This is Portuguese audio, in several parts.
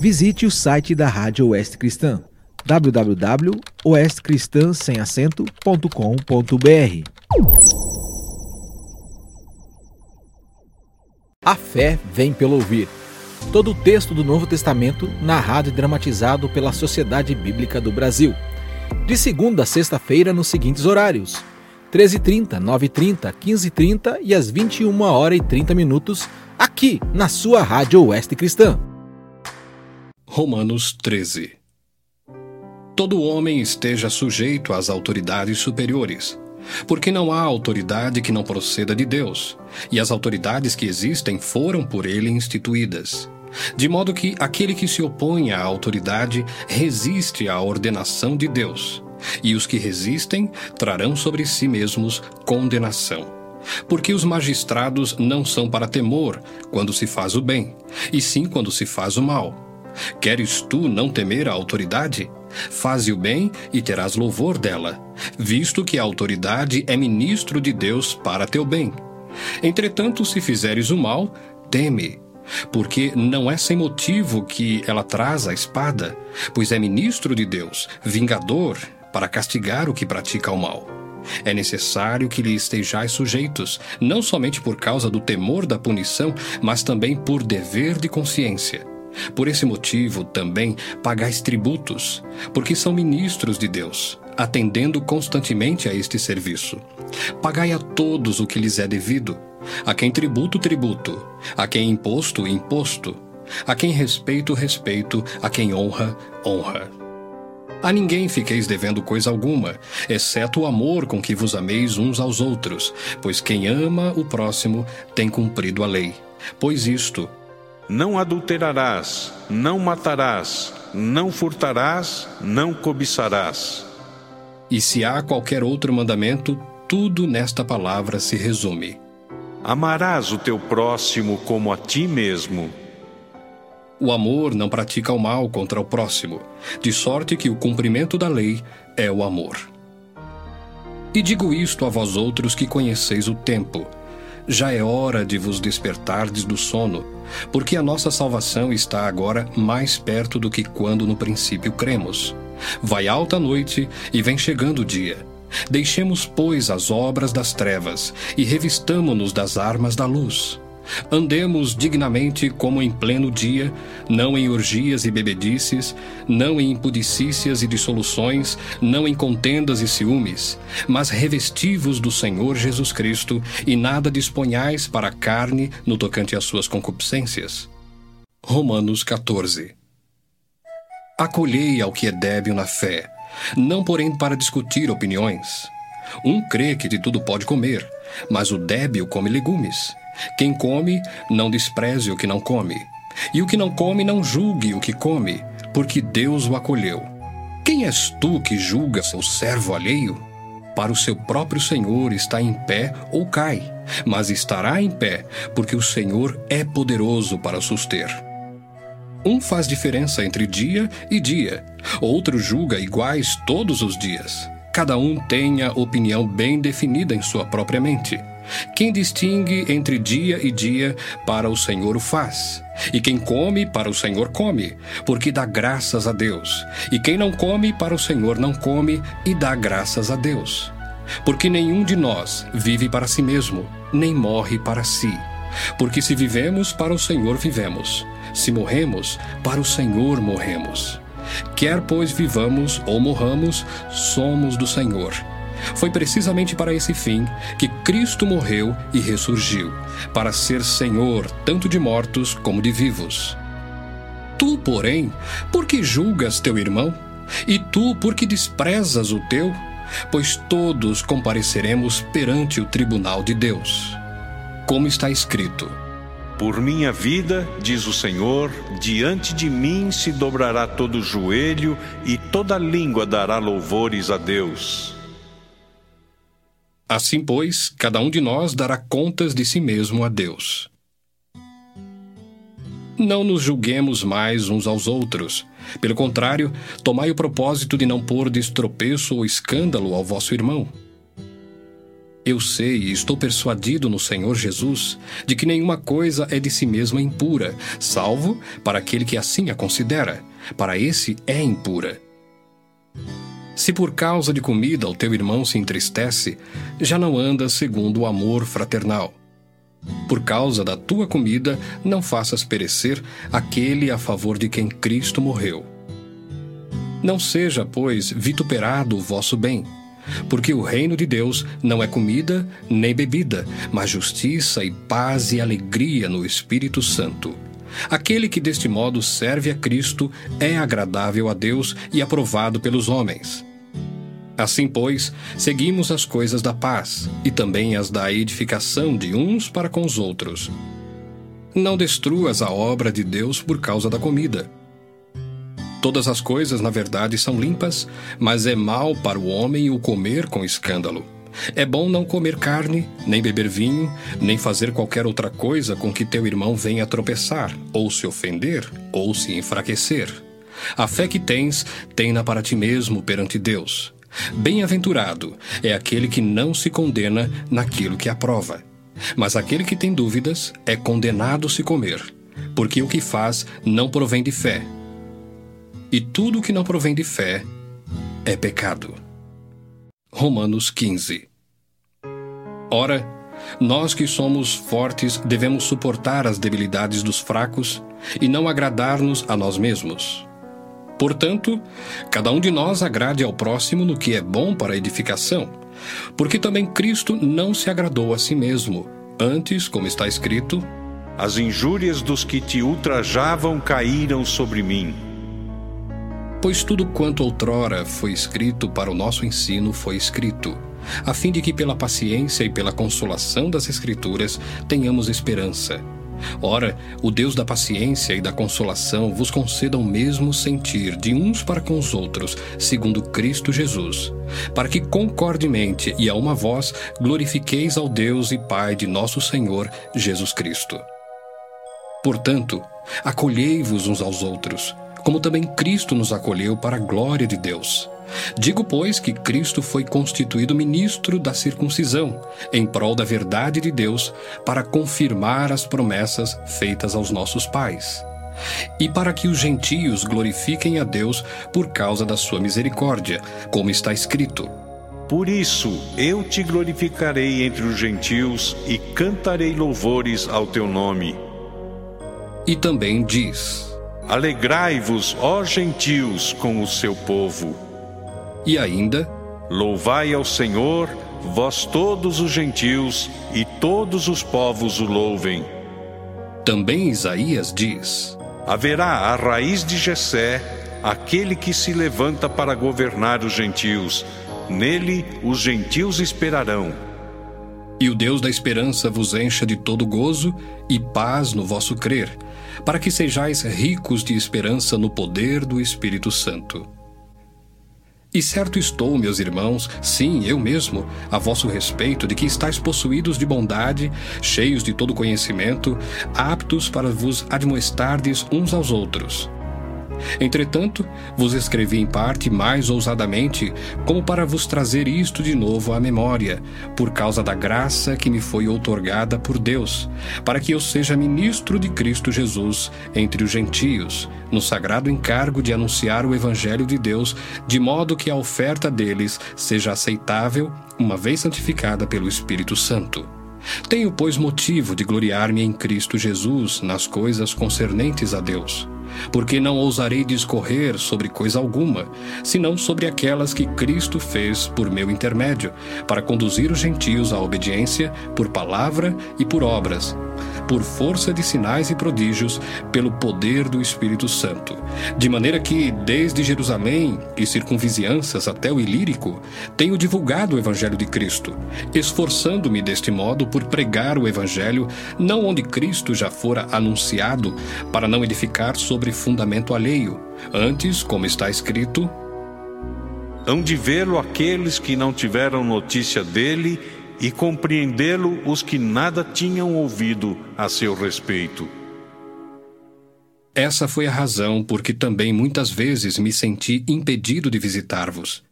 Visite o site da Rádio Oeste Cristã www.oestcristãsemacento.com.br A fé vem pelo ouvir. Todo o texto do Novo Testamento narrado e dramatizado pela Sociedade Bíblica do Brasil. De segunda a sexta-feira nos seguintes horários: 13h30, 9h30, 15h30 e às 21 horas e 30 minutos, aqui na sua Rádio Oeste Cristã. Romanos 13 Todo homem esteja sujeito às autoridades superiores, porque não há autoridade que não proceda de Deus, e as autoridades que existem foram por ele instituídas. De modo que aquele que se opõe à autoridade resiste à ordenação de Deus e os que resistem trarão sobre si mesmos condenação. Porque os magistrados não são para temor quando se faz o bem, e sim quando se faz o mal. Queres tu não temer a autoridade? Faze o bem e terás louvor dela, visto que a autoridade é ministro de Deus para teu bem. Entretanto, se fizeres o mal, teme, porque não é sem motivo que ela traz a espada, pois é ministro de Deus, vingador, para castigar o que pratica o mal. É necessário que lhe estejais sujeitos, não somente por causa do temor da punição, mas também por dever de consciência. Por esse motivo também pagais tributos, porque são ministros de Deus, atendendo constantemente a este serviço. Pagai a todos o que lhes é devido, a quem tributo, tributo, a quem imposto, imposto, a quem respeito, respeito, a quem honra, honra. A ninguém fiqueis devendo coisa alguma, exceto o amor com que vos ameis uns aos outros, pois quem ama o próximo tem cumprido a lei. Pois isto: Não adulterarás, não matarás, não furtarás, não cobiçarás. E se há qualquer outro mandamento, tudo nesta palavra se resume: Amarás o teu próximo como a ti mesmo. O amor não pratica o mal contra o próximo, de sorte que o cumprimento da lei é o amor. E digo isto a vós outros que conheceis o tempo. Já é hora de vos despertardes do sono, porque a nossa salvação está agora mais perto do que quando no princípio cremos. Vai alta a noite e vem chegando o dia. Deixemos, pois, as obras das trevas e revistamo-nos das armas da luz. Andemos dignamente como em pleno dia, não em orgias e bebedices, não em impudicícias e dissoluções, não em contendas e ciúmes, mas revestivos do Senhor Jesus Cristo e nada disponhais para a carne no tocante às suas concupiscências. Romanos 14 Acolhei ao que é débil na fé, não porém para discutir opiniões. Um crê que de tudo pode comer, mas o débil come legumes. Quem come, não despreze o que não come. E o que não come, não julgue o que come, porque Deus o acolheu. Quem és tu que julgas o servo alheio? Para o seu próprio Senhor está em pé ou cai, mas estará em pé, porque o Senhor é poderoso para suster. Um faz diferença entre dia e dia, outro julga iguais todos os dias. Cada um tem a opinião bem definida em sua própria mente. Quem distingue entre dia e dia, para o Senhor o faz. E quem come, para o Senhor come, porque dá graças a Deus. E quem não come, para o Senhor não come, e dá graças a Deus. Porque nenhum de nós vive para si mesmo, nem morre para si. Porque se vivemos, para o Senhor vivemos. Se morremos, para o Senhor morremos. Quer, pois, vivamos ou morramos, somos do Senhor. Foi precisamente para esse fim que Cristo morreu e ressurgiu, para ser Senhor tanto de mortos como de vivos. Tu, porém, por que julgas teu irmão? E tu, por que desprezas o teu? Pois todos compareceremos perante o tribunal de Deus. Como está escrito: Por minha vida, diz o Senhor, diante de mim se dobrará todo joelho e toda língua dará louvores a Deus. Assim, pois, cada um de nós dará contas de si mesmo a Deus. Não nos julguemos mais uns aos outros. Pelo contrário, tomai o propósito de não pôr de estropeço ou escândalo ao vosso irmão. Eu sei e estou persuadido no Senhor Jesus de que nenhuma coisa é de si mesma impura, salvo para aquele que assim a considera. Para esse é impura. Se por causa de comida o teu irmão se entristece, já não andas segundo o amor fraternal. Por causa da tua comida, não faças perecer aquele a favor de quem Cristo morreu. Não seja, pois, vituperado o vosso bem porque o reino de Deus não é comida nem bebida, mas justiça e paz e alegria no Espírito Santo. Aquele que deste modo serve a Cristo é agradável a Deus e aprovado pelos homens. Assim, pois, seguimos as coisas da paz e também as da edificação de uns para com os outros. Não destruas a obra de Deus por causa da comida. Todas as coisas, na verdade, são limpas, mas é mal para o homem o comer com escândalo. É bom não comer carne, nem beber vinho, nem fazer qualquer outra coisa com que teu irmão venha tropeçar, ou se ofender, ou se enfraquecer. A fé que tens, tem-na para ti mesmo perante Deus. Bem-aventurado é aquele que não se condena naquilo que aprova. Mas aquele que tem dúvidas é condenado se comer, porque o que faz não provém de fé e tudo que não provém de fé é pecado. Romanos 15 Ora, nós que somos fortes devemos suportar as debilidades dos fracos e não agradar-nos a nós mesmos. Portanto, cada um de nós agrade ao próximo no que é bom para a edificação, porque também Cristo não se agradou a si mesmo. Antes, como está escrito, As injúrias dos que te ultrajavam caíram sobre mim. Pois tudo quanto outrora foi escrito para o nosso ensino foi escrito, a fim de que pela paciência e pela consolação das Escrituras tenhamos esperança. Ora, o Deus da paciência e da consolação vos conceda o mesmo sentir de uns para com os outros, segundo Cristo Jesus, para que concordemente e a uma voz glorifiqueis ao Deus e Pai de nosso Senhor Jesus Cristo. Portanto, acolhei-vos uns aos outros, como também Cristo nos acolheu para a glória de Deus. Digo, pois, que Cristo foi constituído ministro da circuncisão, em prol da verdade de Deus, para confirmar as promessas feitas aos nossos pais. E para que os gentios glorifiquem a Deus por causa da sua misericórdia, como está escrito: Por isso eu te glorificarei entre os gentios e cantarei louvores ao teu nome. E também diz: Alegrai-vos, ó gentios, com o seu povo. E ainda: Louvai ao Senhor, vós todos os gentios, e todos os povos o louvem. Também Isaías diz: Haverá a raiz de Jessé, aquele que se levanta para governar os gentios. Nele os gentios esperarão. E o Deus da esperança vos encha de todo gozo e paz no vosso crer, para que sejais ricos de esperança no poder do Espírito Santo. E certo estou, meus irmãos, sim, eu mesmo, a vosso respeito, de que estáis possuídos de bondade, cheios de todo conhecimento, aptos para vos admoestardes uns aos outros. Entretanto, vos escrevi em parte mais ousadamente, como para vos trazer isto de novo à memória, por causa da graça que me foi outorgada por Deus, para que eu seja ministro de Cristo Jesus entre os gentios, no sagrado encargo de anunciar o Evangelho de Deus, de modo que a oferta deles seja aceitável, uma vez santificada pelo Espírito Santo. Tenho, pois, motivo de gloriar-me em Cristo Jesus nas coisas concernentes a Deus porque não ousarei discorrer sobre coisa alguma, senão sobre aquelas que Cristo fez por meu intermédio, para conduzir os gentios à obediência por palavra e por obras, por força de sinais e prodígios, pelo poder do Espírito Santo. De maneira que, desde Jerusalém e circunvizinhanças até o Ilírico, tenho divulgado o Evangelho de Cristo, esforçando-me deste modo por pregar o Evangelho, não onde Cristo já fora anunciado, para não edificar sobre fundamento alheio. Antes, como está escrito, Hão de vê-lo aqueles que não tiveram notícia dele e compreendê-lo os que nada tinham ouvido a seu respeito. Essa foi a razão por que também muitas vezes me senti impedido de visitar-vos.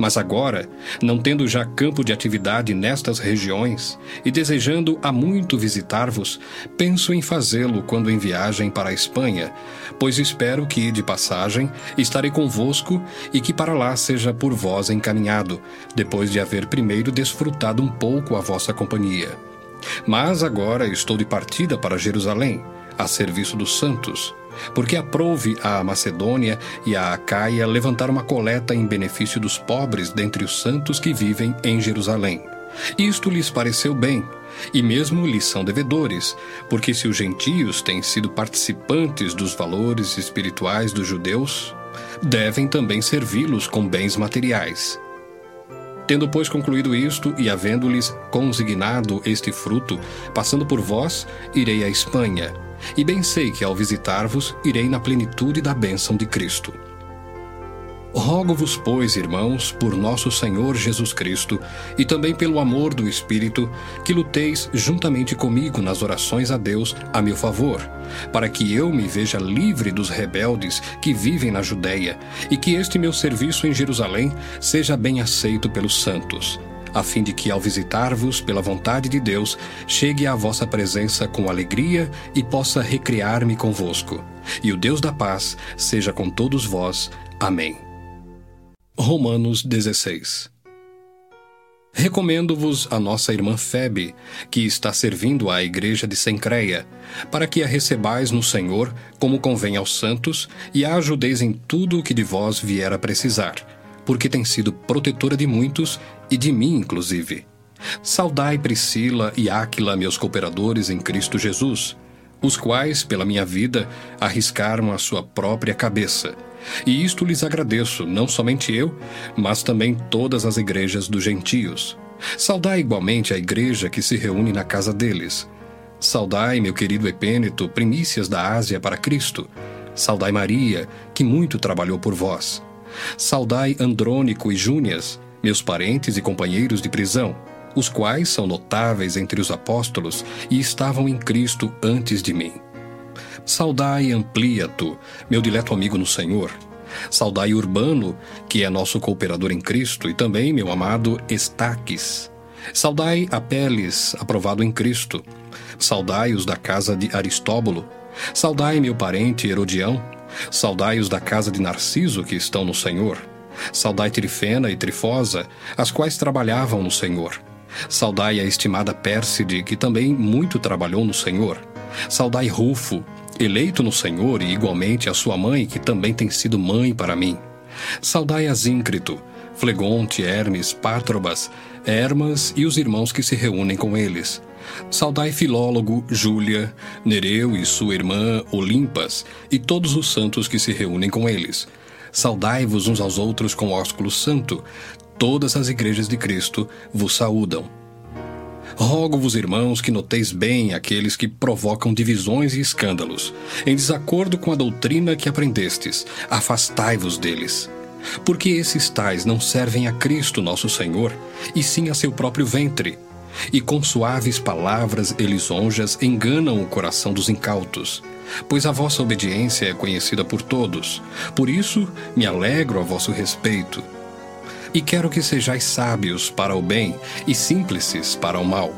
Mas agora, não tendo já campo de atividade nestas regiões e desejando há muito visitar-vos, penso em fazê-lo quando em viagem para a Espanha, pois espero que, de passagem, estarei convosco e que para lá seja por vós encaminhado, depois de haver primeiro desfrutado um pouco a vossa companhia. Mas agora estou de partida para Jerusalém, a serviço dos santos porque aprouve à Macedônia e à Acaia levantar uma coleta em benefício dos pobres dentre os santos que vivem em Jerusalém. Isto lhes pareceu bem, e mesmo lhes são devedores, porque se os gentios têm sido participantes dos valores espirituais dos judeus, devem também servi-los com bens materiais. Tendo, pois, concluído isto e havendo-lhes consignado este fruto, passando por vós, irei à Espanha e bem sei que ao visitar-vos irei na plenitude da bênção de Cristo. Rogo-vos, pois, irmãos, por nosso Senhor Jesus Cristo e também pelo amor do Espírito, que luteis juntamente comigo nas orações a Deus a meu favor, para que eu me veja livre dos rebeldes que vivem na Judéia e que este meu serviço em Jerusalém seja bem aceito pelos santos a fim de que, ao visitar-vos pela vontade de Deus, chegue à vossa presença com alegria e possa recriar-me convosco. E o Deus da paz seja com todos vós. Amém. Romanos 16 Recomendo-vos a nossa irmã Febe, que está servindo à igreja de Sencreia, para que a recebais no Senhor, como convém aos santos, e a ajudeis em tudo o que de vós vier a precisar porque tem sido protetora de muitos e de mim, inclusive. Saudai Priscila e Áquila, meus cooperadores em Cristo Jesus, os quais, pela minha vida, arriscaram a sua própria cabeça. E isto lhes agradeço, não somente eu, mas também todas as igrejas dos gentios. Saudai igualmente a igreja que se reúne na casa deles. Saudai, meu querido Epêneto, primícias da Ásia para Cristo. Saudai Maria, que muito trabalhou por vós. Saudai Andrônico e Júnias, meus parentes e companheiros de prisão, os quais são notáveis entre os apóstolos e estavam em Cristo antes de mim. Saudai Ampliato, meu dileto amigo no Senhor. Saudai Urbano, que é nosso cooperador em Cristo, e também meu amado Estaques. Saudai Apeles, aprovado em Cristo. Saudai os da casa de Aristóbulo. Saudai meu parente Herodião, Saudai os da casa de Narciso que estão no Senhor. Saudai Trifena e Trifosa, as quais trabalhavam no Senhor. Saudai a estimada Pérside, que também muito trabalhou no Senhor. Saudai Rufo, eleito no Senhor, e igualmente a sua mãe, que também tem sido mãe para mim. Saudai Asíncrito, Flegonte, Hermes, Pátrobas, Hermas e os irmãos que se reúnem com eles. Saudai Filólogo, Júlia, Nereu e sua irmã Olimpas, e todos os santos que se reúnem com eles. Saudai-vos uns aos outros com ósculo santo. Todas as igrejas de Cristo vos saúdam. Rogo-vos, irmãos, que noteis bem aqueles que provocam divisões e escândalos, em desacordo com a doutrina que aprendestes. Afastai-vos deles. Porque esses tais não servem a Cristo nosso Senhor, e sim a seu próprio ventre e com suaves palavras e lisonjas enganam o coração dos incautos. Pois a vossa obediência é conhecida por todos. Por isso me alegro a vosso respeito. E quero que sejais sábios para o bem e simples para o mal.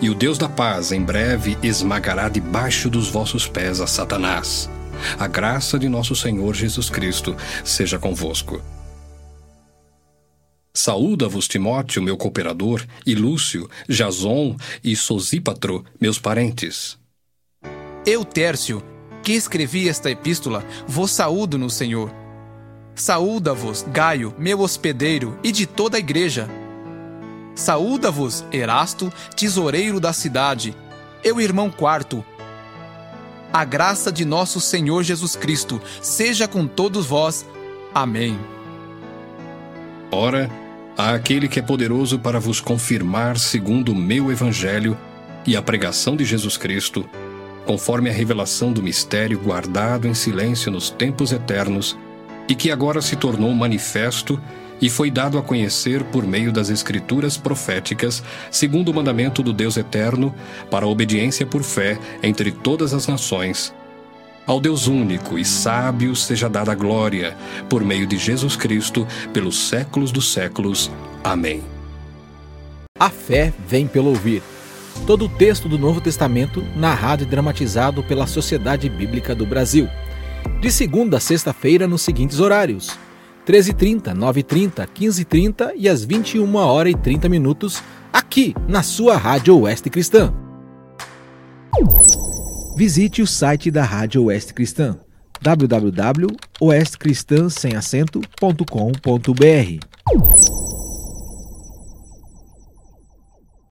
E o Deus da paz em breve esmagará debaixo dos vossos pés a Satanás. A graça de nosso Senhor Jesus Cristo seja convosco. Saúda-vos Timóteo, meu cooperador, e Lúcio, Jason e Sosípatro, meus parentes. Eu, Tércio, que escrevi esta epístola, vos saúdo no Senhor. Saúda-vos, Gaio, meu hospedeiro, e de toda a igreja. Saúda-vos, Erasto, tesoureiro da cidade, eu, irmão quarto. A graça de nosso Senhor Jesus Cristo seja com todos vós. Amém. Ora, a aquele que é poderoso para vos confirmar segundo o meu evangelho e a pregação de Jesus Cristo, conforme a revelação do mistério guardado em silêncio nos tempos eternos e que agora se tornou manifesto e foi dado a conhecer por meio das escrituras proféticas, segundo o mandamento do Deus eterno, para a obediência por fé entre todas as nações, Ao Deus único e sábio seja dada a glória, por meio de Jesus Cristo, pelos séculos dos séculos. Amém. A fé vem pelo ouvir. Todo o texto do Novo Testamento narrado e dramatizado pela Sociedade Bíblica do Brasil. De segunda a sexta-feira nos seguintes horários: 13h30, 9h30, 15h30 e às 21 horas e 30 minutos, aqui na sua Rádio Oeste Cristã visite o site da Rádio Oeste Cristã www.oestcristã.com.br